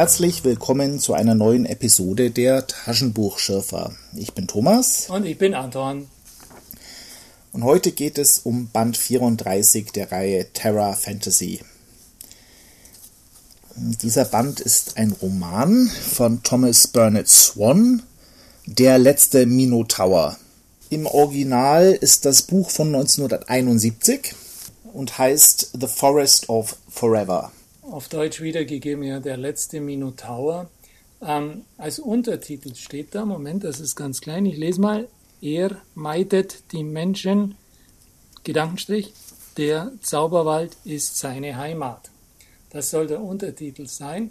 Herzlich willkommen zu einer neuen Episode der Taschenbuchschürfer. Ich bin Thomas. Und ich bin Anton. Und heute geht es um Band 34 der Reihe Terra Fantasy. Dieser Band ist ein Roman von Thomas Burnett Swan, Der letzte Minotaur. Im Original ist das Buch von 1971 und heißt The Forest of Forever auf Deutsch wiedergegeben, ja, der letzte Minotaur. Ähm, als Untertitel steht da, Moment, das ist ganz klein, ich lese mal, er meidet die Menschen, Gedankenstrich, der Zauberwald ist seine Heimat. Das soll der Untertitel sein,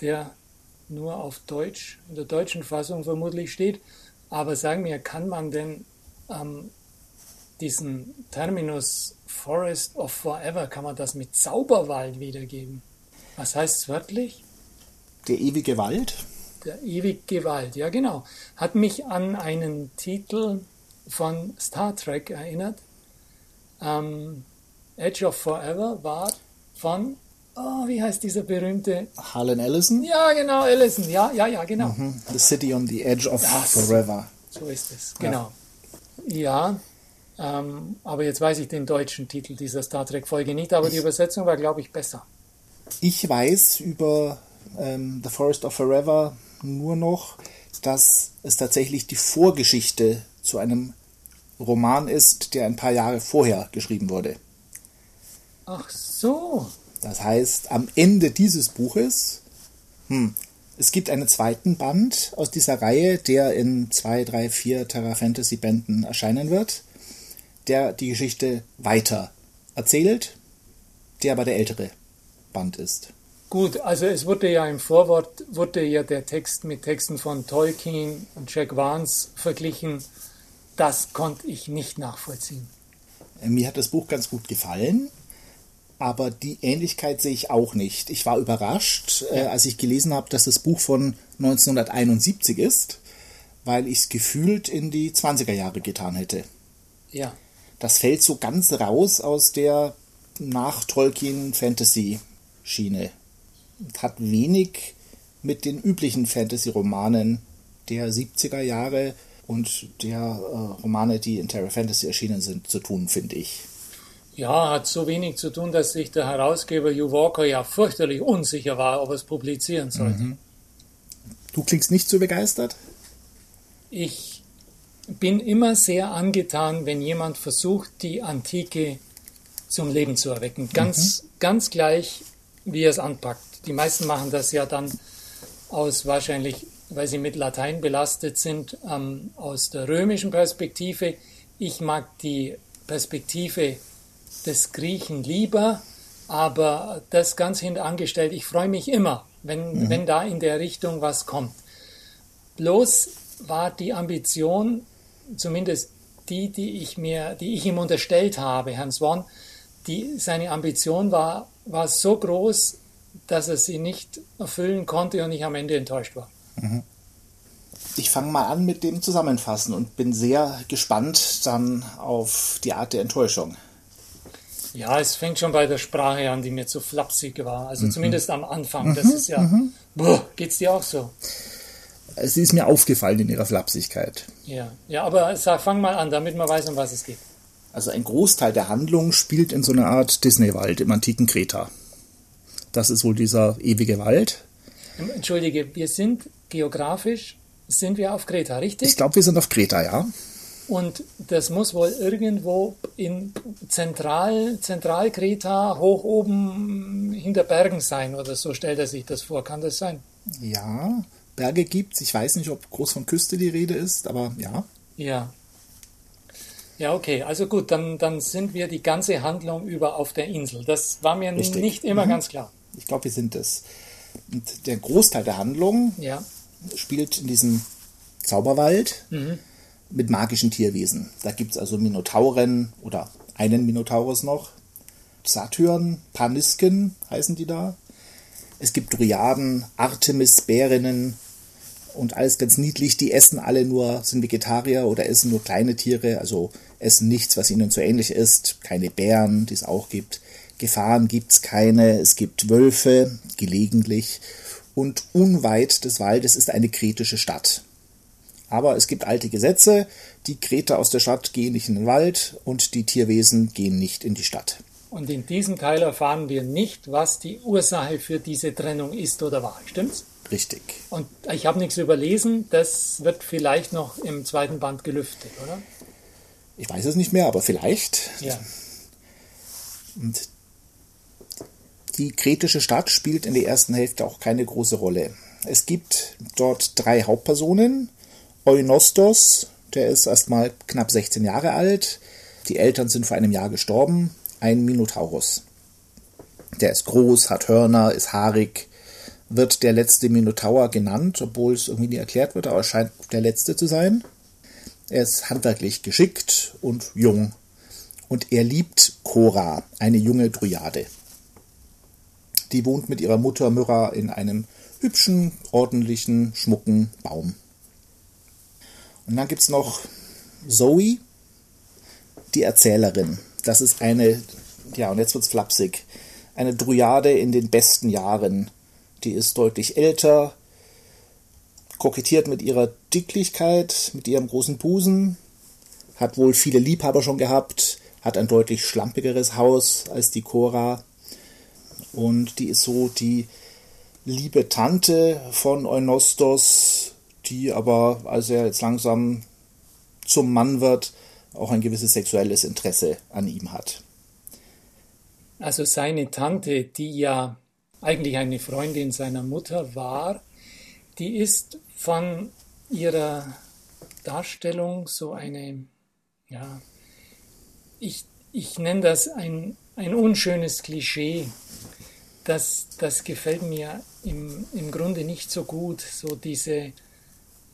der nur auf Deutsch, in der deutschen Fassung vermutlich steht. Aber sagen wir, kann man denn ähm, diesen Terminus Forest of Forever, kann man das mit Zauberwald wiedergeben? Was heißt es wörtlich? Der ewige Wald? Der ewige Wald, ja genau. Hat mich an einen Titel von Star Trek erinnert. Ähm, Edge of Forever war von, oh, wie heißt dieser berühmte? Harlan Ellison? Ja, genau, Ellison, ja, ja, ja, genau. Mhm. The City on the Edge of das, Forever. So ist es, genau. Ja, ja ähm, aber jetzt weiß ich den deutschen Titel dieser Star Trek-Folge nicht, aber die Übersetzung war, glaube ich, besser. Ich weiß über ähm, The Forest of Forever nur noch, dass es tatsächlich die Vorgeschichte zu einem Roman ist, der ein paar Jahre vorher geschrieben wurde. Ach so. Das heißt, am Ende dieses Buches, hm, es gibt einen zweiten Band aus dieser Reihe, der in zwei, drei, vier Terra Fantasy Bänden erscheinen wird, der die Geschichte weiter erzählt, der aber der ältere Band ist. Gut, also es wurde ja im Vorwort wurde ja der Text mit Texten von Tolkien und Jack Vance verglichen. Das konnte ich nicht nachvollziehen. Mir hat das Buch ganz gut gefallen, aber die Ähnlichkeit sehe ich auch nicht. Ich war überrascht, äh, ja. äh, als ich gelesen habe, dass das Buch von 1971 ist, weil ich es gefühlt in die 20er Jahre getan hätte. Ja. Das fällt so ganz raus aus der nach Tolkien Fantasy Schiene. Hat wenig mit den üblichen Fantasy-Romanen der 70er Jahre und der äh, Romane, die in Terra Fantasy erschienen sind, zu tun, finde ich. Ja, hat so wenig zu tun, dass sich der Herausgeber Hugh Walker ja fürchterlich unsicher war, ob er es publizieren sollte. Mhm. Du klingst nicht so begeistert? Ich bin immer sehr angetan, wenn jemand versucht, die Antike zum Leben zu erwecken. Ganz, mhm. ganz gleich, wie er es anpackt. Die meisten machen das ja dann aus wahrscheinlich, weil sie mit Latein belastet sind, ähm, aus der römischen Perspektive. Ich mag die Perspektive des Griechen lieber, aber das ganz hintangestellt, ich freue mich immer, wenn, mhm. wenn da in der Richtung was kommt. Bloß war die Ambition, zumindest die, die ich mir, die ich ihm unterstellt habe, Herrn Swan, die, seine Ambition war, war so groß, dass er sie nicht erfüllen konnte und ich am Ende enttäuscht war. Mhm. Ich fange mal an mit dem Zusammenfassen und bin sehr gespannt dann auf die Art der Enttäuschung. Ja, es fängt schon bei der Sprache an, die mir zu flapsig war. Also mhm. zumindest am Anfang. Das mhm. ist ja. Mhm. Boah, geht's dir auch so? Es ist mir aufgefallen in ihrer Flapsigkeit. Ja, ja aber sag, fang mal an, damit man weiß, um was es geht. Also ein Großteil der Handlung spielt in so einer Art Disney-Wald im antiken Kreta. Das ist wohl dieser ewige Wald. Entschuldige, wir sind geografisch, sind wir auf Kreta, richtig? Ich glaube, wir sind auf Kreta, ja. Und das muss wohl irgendwo in Zentral, Zentralkreta hoch oben hinter Bergen sein oder so stellt er sich das vor. Kann das sein? Ja, Berge gibt es. Ich weiß nicht, ob groß von Küste die Rede ist, aber ja. Ja, ja, okay, also gut, dann, dann sind wir die ganze Handlung über auf der Insel. Das war mir Richtig. nicht immer mhm. ganz klar. Ich glaube, wir sind es. Und der Großteil der Handlung ja. spielt in diesem Zauberwald mhm. mit magischen Tierwesen. Da gibt es also Minotauren oder einen Minotaurus noch, Satyren, Panisken heißen die da. Es gibt Dryaden, Artemis, Bärinnen, und alles ganz niedlich. Die essen alle nur, sind Vegetarier oder essen nur kleine Tiere, also essen nichts, was ihnen so ähnlich ist. Keine Bären, die es auch gibt. Gefahren gibt es keine. Es gibt Wölfe, gelegentlich. und unweit des Waldes ist eine kretische Stadt. Aber es gibt alte Gesetze, die Kreter aus der Stadt gehen nicht in den Wald und die Tierwesen gehen nicht in die Stadt. Und in diesem Teil erfahren wir nicht, was die Ursache für diese Trennung ist oder war. Stimmt's? Richtig. Und ich habe nichts überlesen, das wird vielleicht noch im zweiten Band gelüftet, oder? Ich weiß es nicht mehr, aber vielleicht. Ja. Und die kretische Stadt spielt in der ersten Hälfte auch keine große Rolle. Es gibt dort drei Hauptpersonen. Eunostos, der ist erstmal knapp 16 Jahre alt. Die Eltern sind vor einem Jahr gestorben. Ein Minotaurus. Der ist groß, hat Hörner, ist haarig, wird der letzte Minotaur genannt, obwohl es irgendwie nie erklärt wird, aber scheint der letzte zu sein. Er ist handwerklich geschickt und jung. Und er liebt Cora, eine junge Dryade. Die wohnt mit ihrer Mutter Myrrha in einem hübschen, ordentlichen, schmucken Baum. Und dann gibt es noch Zoe, die Erzählerin. Das ist eine, ja, und jetzt wird's flapsig, eine Dryade in den besten Jahren. Die ist deutlich älter, kokettiert mit ihrer Dicklichkeit, mit ihrem großen Busen, hat wohl viele Liebhaber schon gehabt, hat ein deutlich schlampigeres Haus als die Cora. Und die ist so die liebe Tante von Eunostos, die aber, als er jetzt langsam zum Mann wird, auch ein gewisses sexuelles Interesse an ihm hat. Also seine Tante, die ja eigentlich eine Freundin seiner Mutter war, die ist von ihrer Darstellung so eine, ja, ich, ich nenne das ein, ein unschönes Klischee. Das, das gefällt mir im, im Grunde nicht so gut, so diese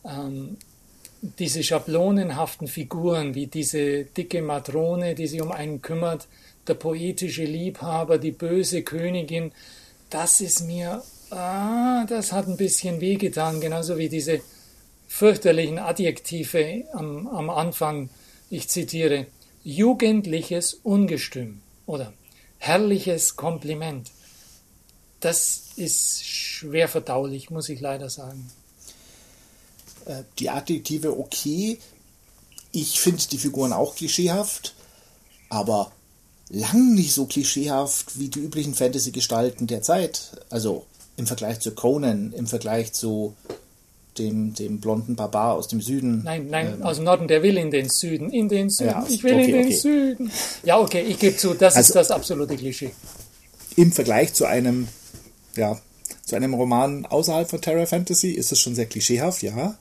ähm, diese schablonenhaften Figuren, wie diese dicke Matrone, die sich um einen kümmert, der poetische Liebhaber, die böse Königin, das ist mir, ah, das hat ein bisschen wehgetan, genauso wie diese fürchterlichen Adjektive am, am Anfang. Ich zitiere, jugendliches Ungestüm oder herrliches Kompliment. Das ist schwer verdaulich, muss ich leider sagen. Äh, die Adjektive okay. Ich finde die Figuren auch klischeehaft, aber lang nicht so klischeehaft wie die üblichen Fantasy-Gestalten der Zeit. Also im Vergleich zu Conan, im Vergleich zu dem, dem blonden Barbar aus dem Süden. Nein, nein, ähm, aus dem Norden, der will in den Süden, in den Süden, ja, ich will okay, in den okay. Süden. Ja, okay, ich gebe zu, das also, ist das absolute Klischee. Im Vergleich zu einem, ja, zu einem Roman außerhalb von Terra Fantasy ist es schon sehr klischeehaft, ja.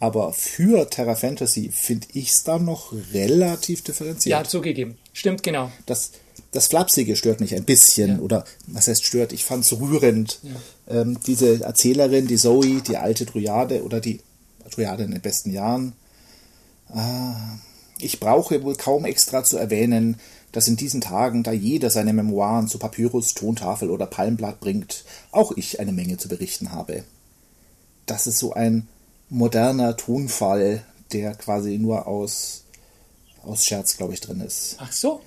Aber für Terra Fantasy finde ich es dann noch relativ differenziert. Ja, zugegeben. Stimmt, genau. Das, das Flapsige stört mich ein bisschen. Ja. Oder was heißt stört? Ich fand es rührend. Ja. Ähm, diese Erzählerin, die Zoe, die alte Dryade oder die Dryade in den besten Jahren. Ah, ich brauche wohl kaum extra zu erwähnen, dass in diesen Tagen, da jeder seine Memoiren zu Papyrus, Tontafel oder Palmblatt bringt, auch ich eine Menge zu berichten habe. Das ist so ein moderner Tonfall, der quasi nur aus, aus Scherz, glaube ich, drin ist. Ach so,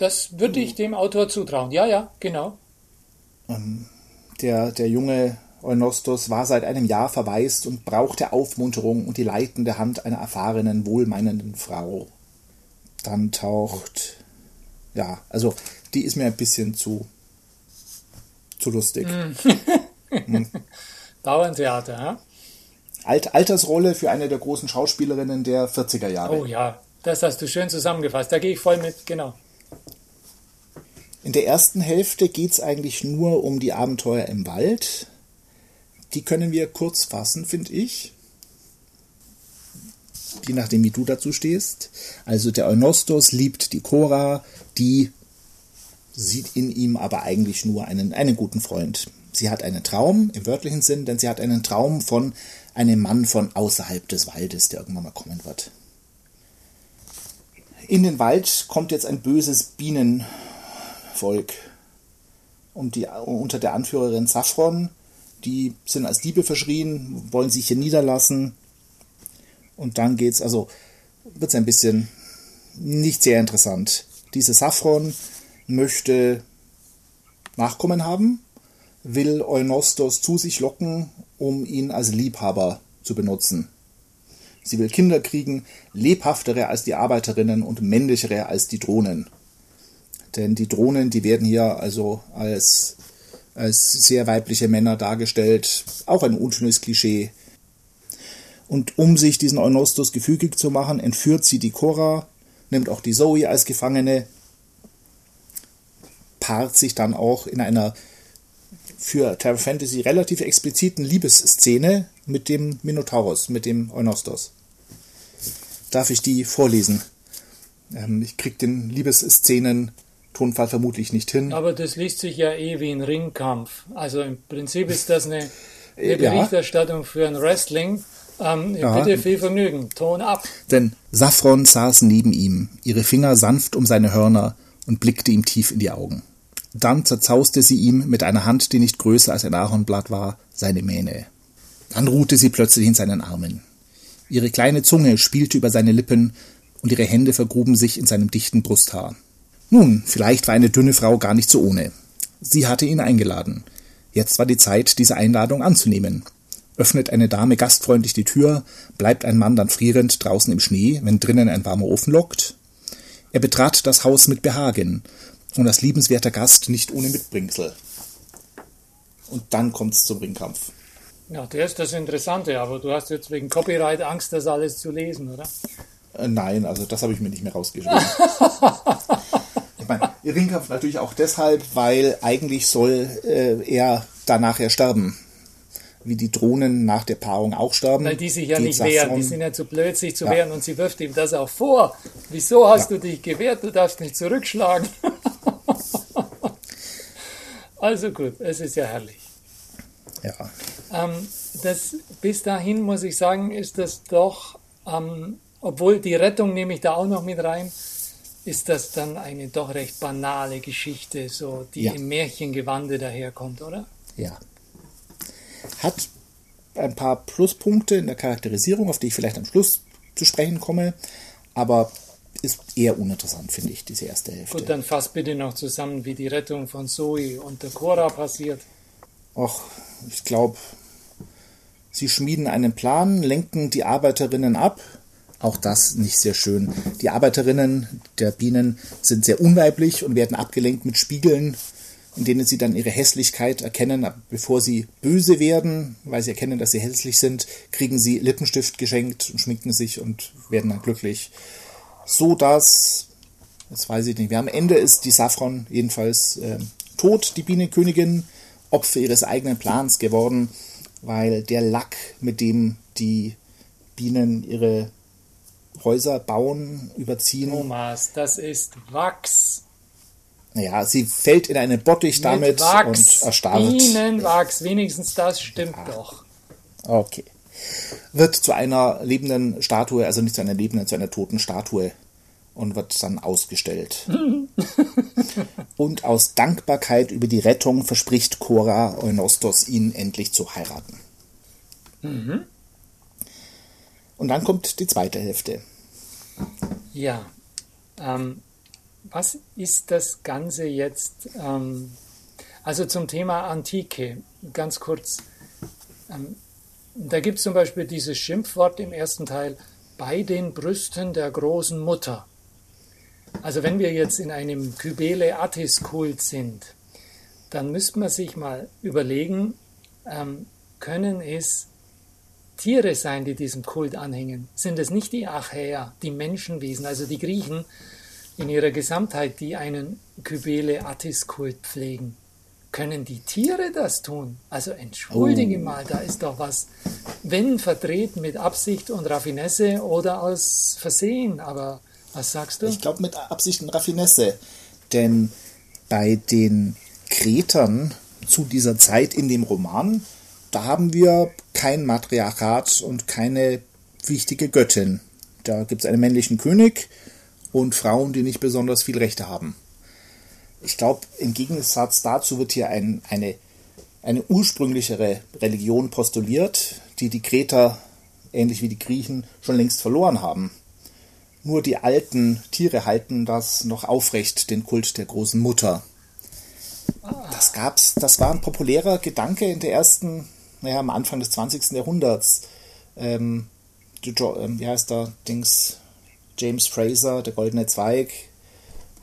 das würde ich dem Autor zutrauen. Ja, ja, genau. Ähm, der, der junge Eunostos war seit einem Jahr verwaist und brauchte Aufmunterung und die leitende Hand einer erfahrenen, wohlmeinenden Frau. Dann taucht, ja, also die ist mir ein bisschen zu, zu lustig. hm. Dauerntheater, ja? Alt Altersrolle für eine der großen Schauspielerinnen der 40er Jahre. Oh ja, das hast du schön zusammengefasst. Da gehe ich voll mit, genau. In der ersten Hälfte geht es eigentlich nur um die Abenteuer im Wald. Die können wir kurz fassen, finde ich. Je nachdem, wie du dazu stehst. Also der Eunostos liebt die Cora, die sieht in ihm aber eigentlich nur einen, einen guten Freund. Sie hat einen Traum im wörtlichen Sinn, denn sie hat einen Traum von einem Mann von außerhalb des Waldes, der irgendwann mal kommen wird. In den Wald kommt jetzt ein böses Bienenvolk und die, unter der Anführerin Saffron. Die sind als Diebe verschrien, wollen sich hier niederlassen. Und dann geht's, also wird es ein bisschen nicht sehr interessant. Diese Saffron möchte Nachkommen haben, will Eunostos zu sich locken, um ihn als Liebhaber zu benutzen. Sie will Kinder kriegen, lebhaftere als die Arbeiterinnen und männlichere als die Drohnen. Denn die Drohnen, die werden hier also als, als sehr weibliche Männer dargestellt. Auch ein unschönes Klischee. Und um sich diesen Eunostos gefügig zu machen, entführt sie die Cora, nimmt auch die Zoe als Gefangene, paart sich dann auch in einer für Terra Fantasy relativ expliziten Liebesszene mit dem Minotaurus, mit dem Eunostos. Darf ich die vorlesen? Ähm, ich krieg den Liebesszenen Tonfall vermutlich nicht hin. Aber das liest sich ja eh wie ein Ringkampf. Also im Prinzip ist das eine, eine Berichterstattung für ein Wrestling. Ähm, ja. Bitte viel Vergnügen. Ton ab. Denn Saffron saß neben ihm, ihre Finger sanft um seine Hörner und blickte ihm tief in die Augen. Dann zerzauste sie ihm mit einer Hand, die nicht größer als ein Ahornblatt war, seine Mähne. Dann ruhte sie plötzlich in seinen Armen. Ihre kleine Zunge spielte über seine Lippen und ihre Hände vergruben sich in seinem dichten Brusthaar. Nun, vielleicht war eine dünne Frau gar nicht so ohne. Sie hatte ihn eingeladen. Jetzt war die Zeit, diese Einladung anzunehmen. Öffnet eine Dame gastfreundlich die Tür, bleibt ein Mann dann frierend draußen im Schnee, wenn drinnen ein warmer Ofen lockt? Er betrat das Haus mit Behagen, und als liebenswerter Gast nicht ohne Mitbringsel. Und dann kommt es zum Ringkampf. Ja, das ist das Interessante, aber du hast jetzt wegen Copyright Angst, das alles zu lesen, oder? Äh, nein, also das habe ich mir nicht mehr rausgeschrieben. ich meine, Ringkampf natürlich auch deshalb, weil eigentlich soll äh, er danach ja sterben. Wie die Drohnen nach der Paarung auch sterben. Weil die sich ja nicht wehren, die sind ja zu blöd, sich zu ja. wehren und sie wirft ihm das auch vor. Wieso hast ja. du dich gewehrt? Du darfst nicht zurückschlagen. Also gut, es ist ja herrlich. Ja. Ähm, das, bis dahin muss ich sagen, ist das doch, ähm, obwohl die Rettung nehme ich da auch noch mit rein, ist das dann eine doch recht banale Geschichte, so die ja. im Märchengewande daherkommt, oder? Ja. Hat ein paar Pluspunkte in der Charakterisierung, auf die ich vielleicht am Schluss zu sprechen komme, aber ist eher uninteressant, finde ich, diese erste Hälfte. Gut, dann fass bitte noch zusammen, wie die Rettung von Zoe und der Cora passiert. Ach, ich glaube, sie schmieden einen Plan, lenken die Arbeiterinnen ab. Auch das nicht sehr schön. Die Arbeiterinnen der Bienen sind sehr unweiblich und werden abgelenkt mit Spiegeln, in denen sie dann ihre Hässlichkeit erkennen. Bevor sie böse werden, weil sie erkennen, dass sie hässlich sind, kriegen sie Lippenstift geschenkt und schminken sich und werden dann glücklich so dass, jetzt weiß ich nicht, wer am Ende ist die Saffron jedenfalls äh, tot, die Bienenkönigin, Opfer ihres eigenen Plans geworden, weil der Lack, mit dem die Bienen ihre Häuser bauen, überziehen. Thomas, das ist Wachs. Naja, sie fällt in einen Bottich damit und erstarrt. Bienenwachs, wenigstens das stimmt ja. doch. Okay wird zu einer lebenden Statue, also nicht zu einer lebenden, zu einer toten Statue und wird dann ausgestellt. und aus Dankbarkeit über die Rettung verspricht Cora Eunostos, ihn endlich zu heiraten. Mhm. Und dann kommt die zweite Hälfte. Ja. Ähm, was ist das Ganze jetzt? Ähm, also zum Thema Antike, ganz kurz. Ähm, da gibt es zum Beispiel dieses Schimpfwort im ersten Teil, bei den Brüsten der großen Mutter. Also wenn wir jetzt in einem Kybele Attis Kult sind, dann müsste man sich mal überlegen, ähm, können es Tiere sein, die diesem Kult anhängen? Sind es nicht die Achäer, die Menschenwesen, also die Griechen in ihrer Gesamtheit, die einen Kybele Attis Kult pflegen? Können die Tiere das tun? Also entschuldige oh. mal, da ist doch was, wenn verdreht mit Absicht und Raffinesse oder aus Versehen. Aber was sagst du? Ich glaube mit Absicht und Raffinesse. Denn bei den Kretern zu dieser Zeit in dem Roman, da haben wir kein Matriarchat und keine wichtige Göttin. Da gibt es einen männlichen König und Frauen, die nicht besonders viel Rechte haben ich glaube, im Gegensatz dazu wird hier ein, eine, eine ursprünglichere Religion postuliert, die die Kreter, ähnlich wie die Griechen, schon längst verloren haben. Nur die alten Tiere halten das noch aufrecht, den Kult der großen Mutter. Das gab's, das war ein populärer Gedanke in der ersten, naja, am Anfang des 20. Jahrhunderts. Ähm, ähm, wie heißt der Dings? James Fraser, der Goldene Zweig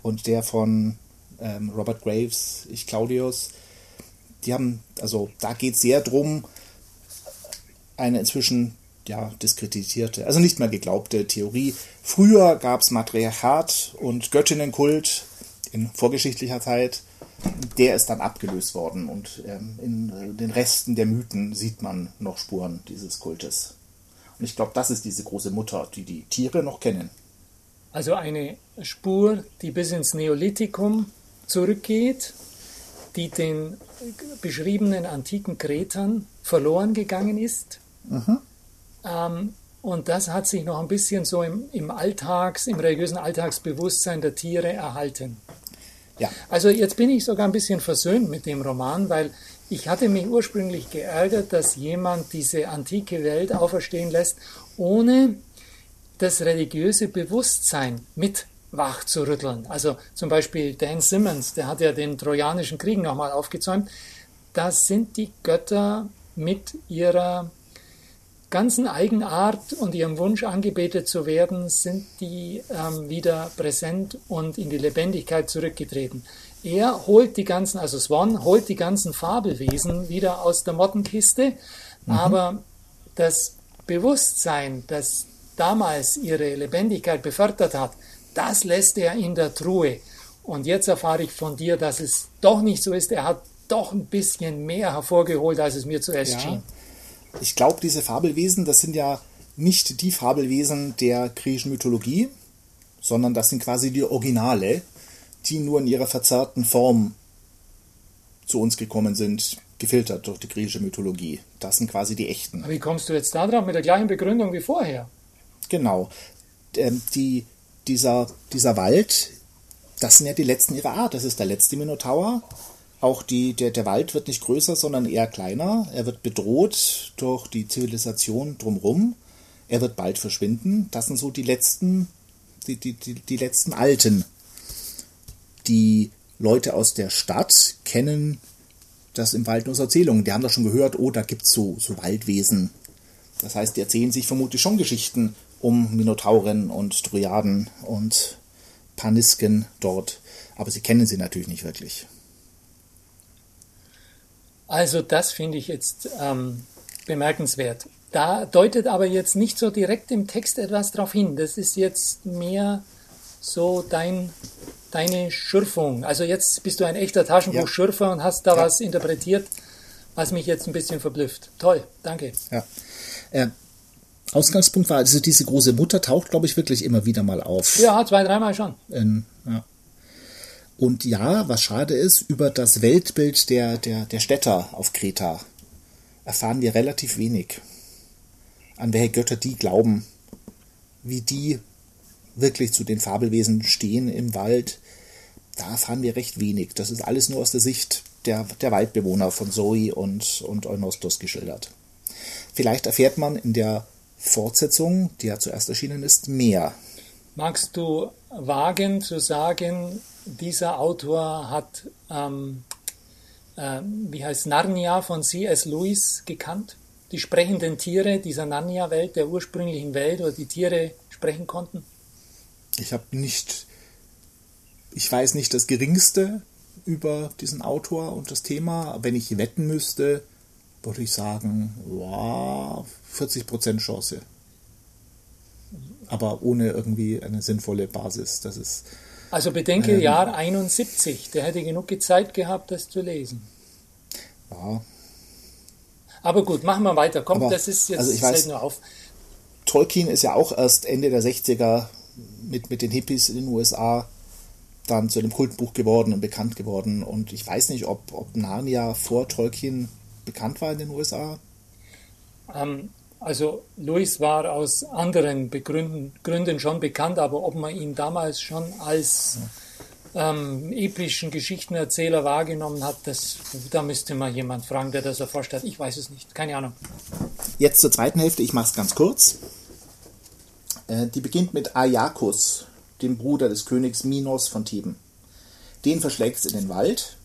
und der von ähm, Robert Graves, ich Claudius. Die haben, also da geht es sehr drum, eine inzwischen ja, diskreditierte, also nicht mehr geglaubte Theorie. Früher gab es Matriarchat und Göttinnenkult in vorgeschichtlicher Zeit. Der ist dann abgelöst worden und ähm, in den Resten der Mythen sieht man noch Spuren dieses Kultes. Und ich glaube, das ist diese große Mutter, die die Tiere noch kennen. Also eine Spur, die bis ins Neolithikum zurückgeht, die den beschriebenen antiken Kretern verloren gegangen ist. Mhm. Ähm, und das hat sich noch ein bisschen so im, im Alltags, im religiösen Alltagsbewusstsein der Tiere erhalten. Ja. Also jetzt bin ich sogar ein bisschen versöhnt mit dem Roman, weil ich hatte mich ursprünglich geärgert, dass jemand diese antike Welt auferstehen lässt, ohne das religiöse Bewusstsein mit wach zu rütteln. Also zum Beispiel Dan Simmons, der hat ja den Trojanischen Krieg nochmal aufgezäumt. Das sind die Götter mit ihrer ganzen Eigenart und ihrem Wunsch angebetet zu werden, sind die ähm, wieder präsent und in die Lebendigkeit zurückgetreten. Er holt die ganzen, also Swan holt die ganzen Fabelwesen wieder aus der Mottenkiste, mhm. aber das Bewusstsein, das damals ihre Lebendigkeit befördert hat, das lässt er in der Truhe. Und jetzt erfahre ich von dir, dass es doch nicht so ist. Er hat doch ein bisschen mehr hervorgeholt, als es mir zuerst ja. schien. Ich glaube, diese Fabelwesen, das sind ja nicht die Fabelwesen der griechischen Mythologie, sondern das sind quasi die Originale, die nur in ihrer verzerrten Form zu uns gekommen sind, gefiltert durch die griechische Mythologie. Das sind quasi die echten. Aber wie kommst du jetzt da drauf mit der gleichen Begründung wie vorher? Genau. Ähm, die, dieser, dieser Wald, das sind ja die letzten ihrer Art. Das ist der letzte Minotaur. Auch die, der, der Wald wird nicht größer, sondern eher kleiner. Er wird bedroht durch die Zivilisation drumherum. Er wird bald verschwinden. Das sind so die letzten, die, die, die, die letzten Alten. Die Leute aus der Stadt kennen das im Wald nur aus Erzählungen. Die haben doch schon gehört, oh, da gibt es so, so Waldwesen. Das heißt, die erzählen sich vermutlich schon Geschichten um Minotauren und Dryaden und Panisken dort. Aber sie kennen sie natürlich nicht wirklich. Also das finde ich jetzt ähm, bemerkenswert. Da deutet aber jetzt nicht so direkt im Text etwas darauf hin. Das ist jetzt mehr so dein, deine Schürfung. Also jetzt bist du ein echter Taschenbuchschürfer ja. und hast da ja. was interpretiert, was mich jetzt ein bisschen verblüfft. Toll, danke. Ja. Äh, Ausgangspunkt war, also diese große Mutter taucht, glaube ich, wirklich immer wieder mal auf. Ja, zwei, dreimal schon. In. Und ja, was schade ist, über das Weltbild der, der, der Städter auf Kreta erfahren wir relativ wenig. An welche Götter die glauben, wie die wirklich zu den Fabelwesen stehen im Wald, da erfahren wir recht wenig. Das ist alles nur aus der Sicht der, der Waldbewohner von Zoe und, und Eunostos geschildert. Vielleicht erfährt man in der Fortsetzung, die ja zuerst erschienen ist, mehr. Magst du wagen zu sagen, dieser Autor hat, ähm, äh, wie heißt Narnia von C.S. Lewis gekannt? Die sprechenden Tiere dieser Narnia-Welt, der ursprünglichen Welt, wo die Tiere sprechen konnten? Ich habe nicht, ich weiß nicht das Geringste über diesen Autor und das Thema. Wenn ich wetten müsste, würde ich sagen, wow, 40% Chance. Aber ohne irgendwie eine sinnvolle Basis. Das ist also bedenke ähm, Jahr 71, der hätte genug Zeit gehabt, das zu lesen. Ja. Aber gut, machen wir weiter. Komm, Aber, das ist jetzt also ich weiß, nur auf. Tolkien ist ja auch erst Ende der 60er mit, mit den Hippies in den USA dann zu einem Kultbuch geworden und bekannt geworden. Und ich weiß nicht, ob, ob Narnia vor Tolkien bekannt war in den USA. Ähm, also Louis war aus anderen Begründen, Gründen schon bekannt, aber ob man ihn damals schon als ähm, epischen Geschichtenerzähler wahrgenommen hat, das, da müsste man jemand fragen, der das erforscht hat. Ich weiß es nicht, keine Ahnung. Jetzt zur zweiten Hälfte, ich mache es ganz kurz. Äh, die beginnt mit Ajakus, dem Bruder des Königs Minos von Theben. Den verschlägt es in den Wald.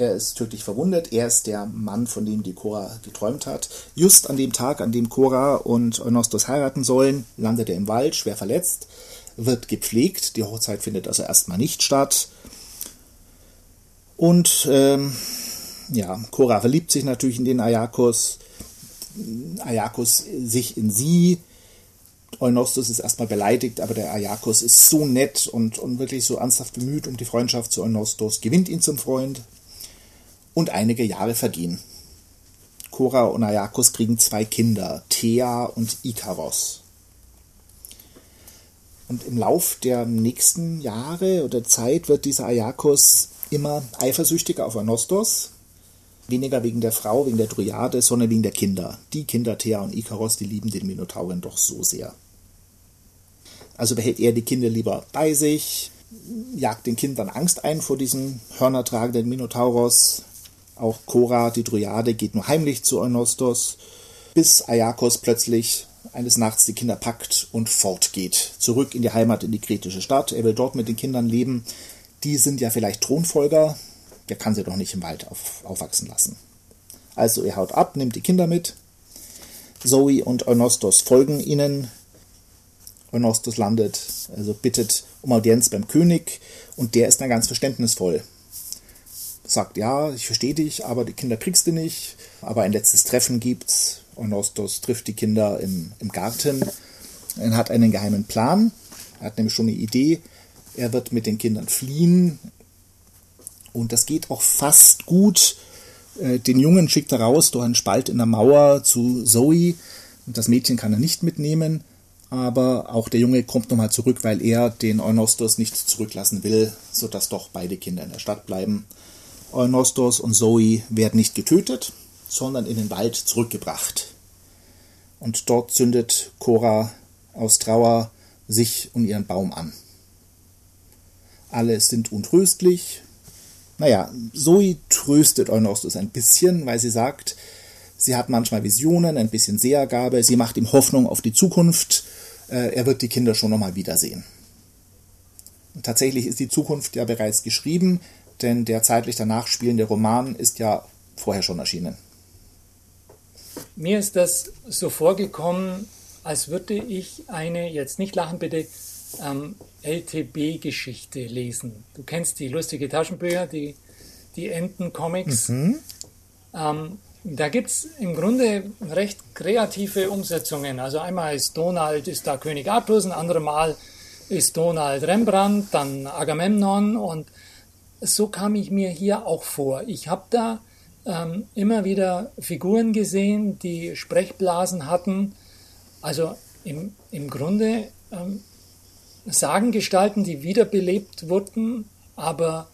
Er ist tödlich verwundet. Er ist der Mann, von dem die Cora geträumt hat. Just an dem Tag, an dem Cora und Eunostos heiraten sollen, landet er im Wald, schwer verletzt, wird gepflegt. Die Hochzeit findet also erstmal nicht statt. Und ähm, ja, Cora verliebt sich natürlich in den Ayakos. Ayakos sich in sie. Eunostos ist erstmal beleidigt, aber der Ayakos ist so nett und, und wirklich so ernsthaft bemüht um die Freundschaft zu Eunostos, gewinnt ihn zum Freund und einige Jahre vergehen. Cora und Ayakos kriegen zwei Kinder, Thea und Ikaros. Und im Lauf der nächsten Jahre oder Zeit wird dieser Ayakos immer eifersüchtiger auf Anostos. Weniger wegen der Frau, wegen der Dryade, sondern wegen der Kinder. Die Kinder Thea und Ikaros, die lieben den Minotauren doch so sehr. Also behält er die Kinder lieber bei sich, jagt den Kindern Angst ein vor diesem hörnertragenden Minotauros, auch Cora, die Dryade, geht nur heimlich zu Eunostos, bis Ayakos plötzlich eines Nachts die Kinder packt und fortgeht. Zurück in die Heimat, in die kritische Stadt. Er will dort mit den Kindern leben. Die sind ja vielleicht Thronfolger. Der kann sie doch nicht im Wald auf, aufwachsen lassen. Also er haut ab, nimmt die Kinder mit. Zoe und Eunostos folgen ihnen. Eunostos landet, also bittet um Audienz beim König und der ist dann ganz verständnisvoll sagt, ja, ich verstehe dich, aber die Kinder kriegst du nicht. Aber ein letztes Treffen gibt's. Onostos trifft die Kinder im, im Garten. Er hat einen geheimen Plan. Er hat nämlich schon eine Idee. Er wird mit den Kindern fliehen. Und das geht auch fast gut. Äh, den Jungen schickt er raus durch einen Spalt in der Mauer zu Zoe. Das Mädchen kann er nicht mitnehmen. Aber auch der Junge kommt nochmal zurück, weil er den Eunostos nicht zurücklassen will, sodass doch beide Kinder in der Stadt bleiben. Eunostos und Zoe werden nicht getötet, sondern in den Wald zurückgebracht. Und dort zündet Cora aus Trauer sich und ihren Baum an. Alle sind untröstlich. Naja, Zoe tröstet Eunostos ein bisschen, weil sie sagt, sie hat manchmal Visionen, ein bisschen Sehergabe, sie macht ihm Hoffnung auf die Zukunft, äh, er wird die Kinder schon nochmal wiedersehen. Und tatsächlich ist die Zukunft ja bereits geschrieben, denn der zeitlich danach spielende Roman ist ja vorher schon erschienen. Mir ist das so vorgekommen, als würde ich eine, jetzt nicht lachen bitte, ähm, LTB-Geschichte lesen. Du kennst die lustige Taschenbücher, die, die Enten-Comics. Mhm. Ähm, da gibt es im Grunde recht kreative Umsetzungen. Also einmal ist Donald ist da König Artus, ein anderes Mal ist Donald Rembrandt, dann Agamemnon und so kam ich mir hier auch vor. Ich habe da ähm, immer wieder Figuren gesehen, die Sprechblasen hatten. Also im, im Grunde ähm, Sagengestalten, die wiederbelebt wurden, aber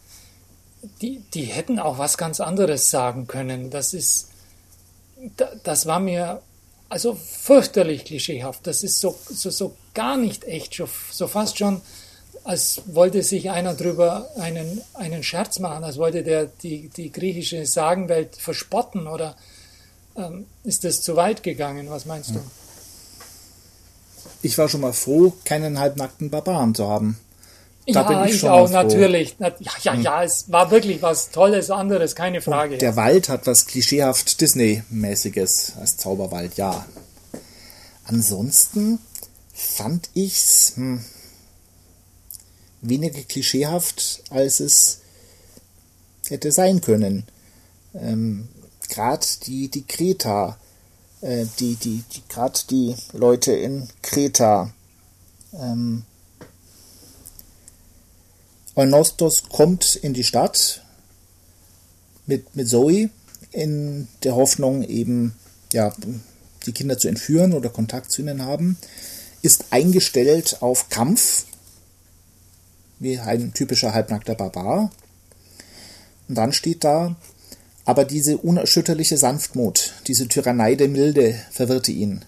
die, die hätten auch was ganz anderes sagen können. Das ist, das war mir also fürchterlich klischeehaft. Das ist so, so, so gar nicht echt, so fast schon als wollte sich einer drüber einen, einen Scherz machen, als wollte der die, die griechische Sagenwelt verspotten oder ähm, ist das zu weit gegangen? Was meinst du? Ich war schon mal froh, keinen halbnackten Barbaren zu haben. Da ja, bin ich, ich auch, natürlich. Ja, ja, hm. ja, es war wirklich was Tolles, anderes, keine Frage. Und der ja. Wald hat was klischeehaft Disney-mäßiges als Zauberwald, ja. Ansonsten fand ich's, hm, weniger klischeehaft, als es hätte sein können. Ähm, gerade die, die Kreta, äh, die, die, die gerade die Leute in Kreta. Ähm, Eunostos kommt in die Stadt mit, mit Zoe in der Hoffnung, eben ja, die Kinder zu entführen oder Kontakt zu ihnen haben, ist eingestellt auf Kampf wie ein typischer halbnackter Barbar. Und dann steht da, aber diese unerschütterliche Sanftmut, diese Tyrannei der Milde verwirrte ihn.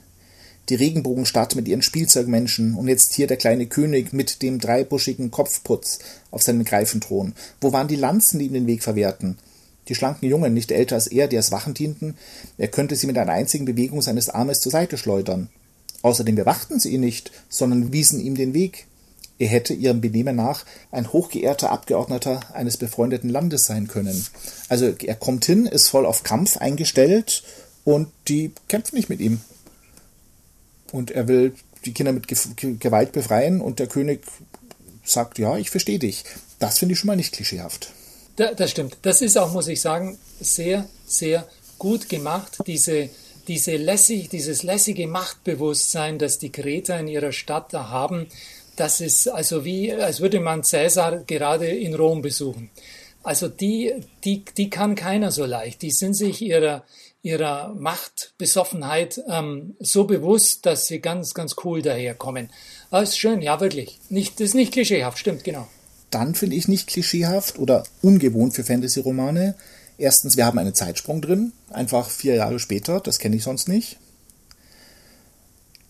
Die Regenbogenstadt mit ihren Spielzeugmenschen und jetzt hier der kleine König mit dem dreibuschigen Kopfputz auf seinem Greifenthron. Wo waren die Lanzen, die ihm den Weg verwehrten? Die schlanken Jungen, nicht älter als er, die als Wachen dienten, er könnte sie mit einer einzigen Bewegung seines Armes zur Seite schleudern. Außerdem bewachten sie ihn nicht, sondern wiesen ihm den Weg. Er hätte ihrem Benehmen nach ein hochgeehrter Abgeordneter eines befreundeten Landes sein können. Also er kommt hin, ist voll auf Kampf eingestellt und die kämpfen nicht mit ihm. Und er will die Kinder mit Gewalt befreien und der König sagt, ja, ich verstehe dich. Das finde ich schon mal nicht klischeehaft. das stimmt. Das ist auch, muss ich sagen, sehr, sehr gut gemacht. Diese, diese lässig, dieses lässige Machtbewusstsein, das die Kreter in ihrer Stadt da haben, das ist also wie, als würde man Cäsar gerade in Rom besuchen. Also die, die, die kann keiner so leicht. Die sind sich ihrer, ihrer Machtbesoffenheit ähm, so bewusst, dass sie ganz, ganz cool daherkommen. Das ist schön, ja, wirklich. Nicht, das ist nicht klischeehaft, stimmt, genau. Dann finde ich nicht klischeehaft oder ungewohnt für Fantasy-Romane. Erstens, wir haben einen Zeitsprung drin, einfach vier Jahre später, das kenne ich sonst nicht.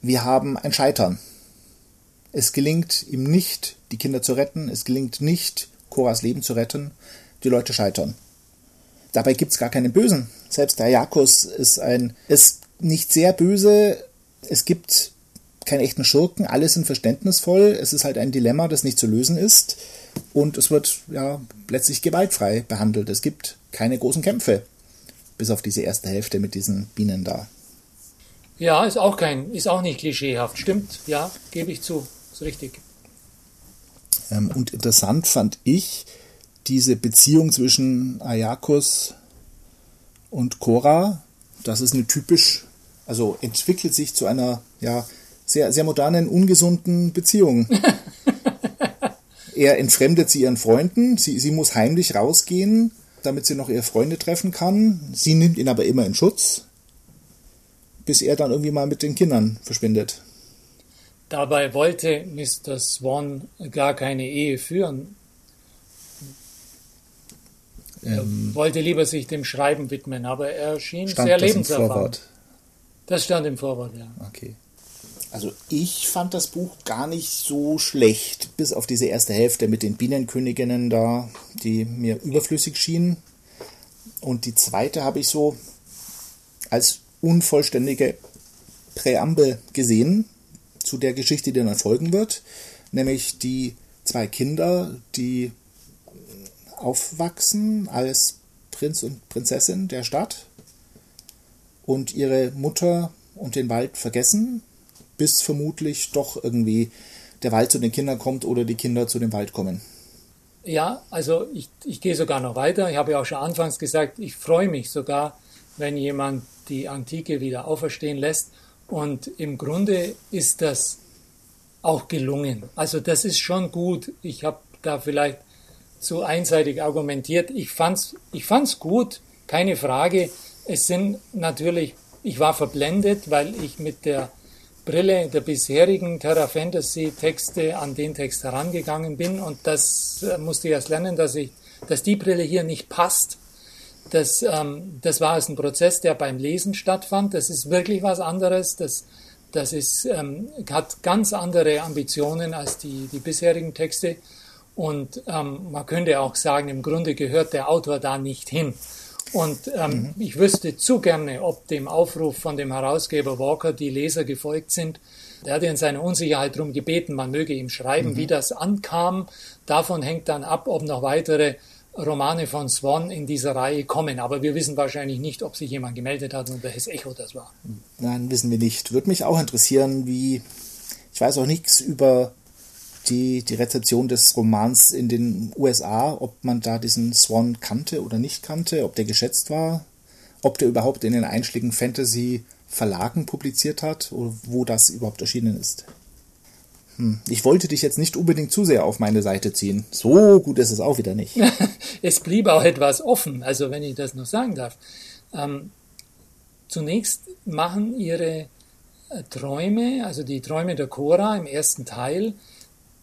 Wir haben ein Scheitern. Es gelingt ihm nicht, die Kinder zu retten. Es gelingt nicht, Koras Leben zu retten. Die Leute scheitern. Dabei gibt es gar keinen Bösen. Selbst der Jakos ist ein, ist nicht sehr böse. Es gibt keinen echten Schurken. Alle sind verständnisvoll. Es ist halt ein Dilemma, das nicht zu lösen ist. Und es wird ja letztlich gewaltfrei behandelt. Es gibt keine großen Kämpfe. Bis auf diese erste Hälfte mit diesen Bienen da. Ja, ist auch kein, ist auch nicht klischeehaft. Stimmt, ja, gebe ich zu ist richtig. Ähm, und interessant fand ich diese Beziehung zwischen Ayakos und Cora. Das ist eine typisch, also entwickelt sich zu einer ja, sehr, sehr modernen, ungesunden Beziehung. er entfremdet sie ihren Freunden, sie, sie muss heimlich rausgehen, damit sie noch ihre Freunde treffen kann. Sie nimmt ihn aber immer in Schutz, bis er dann irgendwie mal mit den Kindern verschwindet. Dabei wollte Mr. Swan gar keine Ehe führen. Er ähm, wollte lieber sich dem Schreiben widmen, aber er schien sehr lebenserfahren. Das stand im Vorwort, ja. Okay. Also ich fand das Buch gar nicht so schlecht, bis auf diese erste Hälfte mit den Bienenköniginnen da, die mir überflüssig schienen. Und die zweite habe ich so als unvollständige Präambel gesehen, zu der Geschichte, die dann folgen wird, nämlich die zwei Kinder, die aufwachsen als Prinz und Prinzessin der Stadt und ihre Mutter und den Wald vergessen, bis vermutlich doch irgendwie der Wald zu den Kindern kommt oder die Kinder zu dem Wald kommen. Ja, also ich, ich gehe sogar noch weiter. Ich habe ja auch schon anfangs gesagt, ich freue mich sogar, wenn jemand die Antike wieder auferstehen lässt und im Grunde ist das auch gelungen. Also das ist schon gut. Ich habe da vielleicht zu einseitig argumentiert. Ich fand's, ich fand's gut, keine Frage. Es sind natürlich, ich war verblendet, weil ich mit der Brille der bisherigen Terra Fantasy Texte an den Text herangegangen bin und das äh, musste ich erst lernen, dass ich, dass die Brille hier nicht passt das, ähm, das war es ein Prozess, der beim Lesen stattfand. Das ist wirklich was anderes. Das, das ist, ähm, hat ganz andere Ambitionen als die, die bisherigen Texte. Und ähm, man könnte auch sagen, im Grunde gehört der Autor da nicht hin. Und ähm, mhm. ich wüsste zu gerne, ob dem Aufruf von dem Herausgeber Walker die Leser gefolgt sind. Der hat in seiner Unsicherheit darum gebeten, man möge ihm schreiben, mhm. wie das ankam. Davon hängt dann ab, ob noch weitere Romane von Swan in dieser Reihe kommen. Aber wir wissen wahrscheinlich nicht, ob sich jemand gemeldet hat und welches Echo das war. Nein, wissen wir nicht. Würde mich auch interessieren, wie. Ich weiß auch nichts über die, die Rezeption des Romans in den USA, ob man da diesen Swan kannte oder nicht kannte, ob der geschätzt war, ob der überhaupt in den einschlägigen Fantasy-Verlagen publiziert hat oder wo das überhaupt erschienen ist. Hm. Ich wollte dich jetzt nicht unbedingt zu sehr auf meine Seite ziehen. So gut ist es auch wieder nicht. es blieb auch etwas offen, also wenn ich das noch sagen darf. Ähm, zunächst machen ihre äh, Träume, also die Träume der Cora im ersten Teil,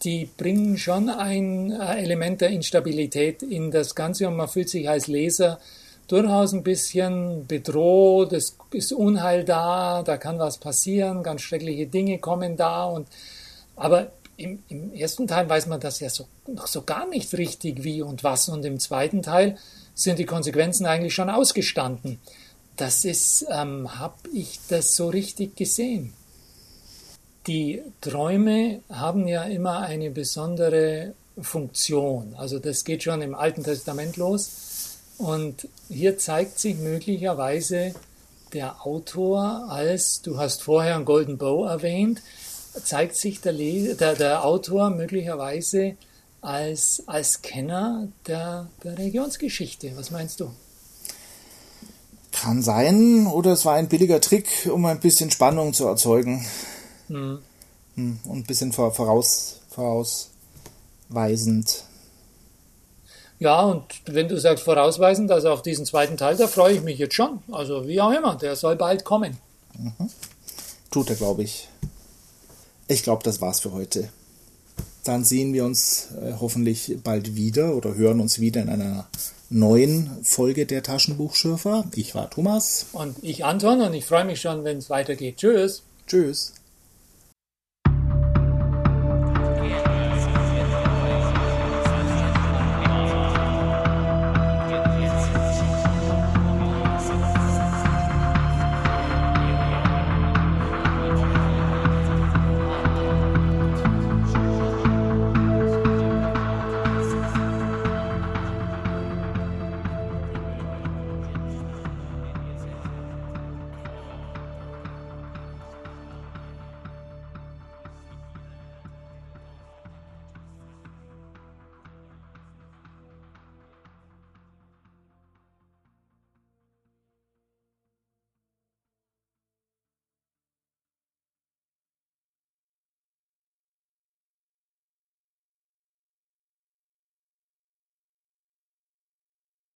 die bringen schon ein äh, Element der Instabilität in das Ganze und man fühlt sich als Leser durchaus ein bisschen bedroht, es ist Unheil da, da kann was passieren, ganz schreckliche Dinge kommen da und aber im, im, ersten Teil weiß man das ja so, noch so gar nicht richtig, wie und was. Und im zweiten Teil sind die Konsequenzen eigentlich schon ausgestanden. Das ist, ähm, habe ich das so richtig gesehen? Die Träume haben ja immer eine besondere Funktion. Also das geht schon im Alten Testament los. Und hier zeigt sich möglicherweise der Autor als, du hast vorher einen Golden Bow erwähnt, zeigt sich der, der, der Autor möglicherweise als, als Kenner der, der Religionsgeschichte. Was meinst du? Kann sein, oder es war ein billiger Trick, um ein bisschen Spannung zu erzeugen. Hm. hm und ein bisschen voraus, vorausweisend. Ja, und wenn du sagst vorausweisend, also auf diesen zweiten Teil, da freue ich mich jetzt schon. Also wie auch immer, der soll bald kommen. Mhm. Tut er, glaube ich. Ich glaube, das war's für heute. Dann sehen wir uns äh, hoffentlich bald wieder oder hören uns wieder in einer neuen Folge der Taschenbuchschürfer. Ich war Thomas. Und ich Anton und ich freue mich schon, wenn es weitergeht. Tschüss. Tschüss.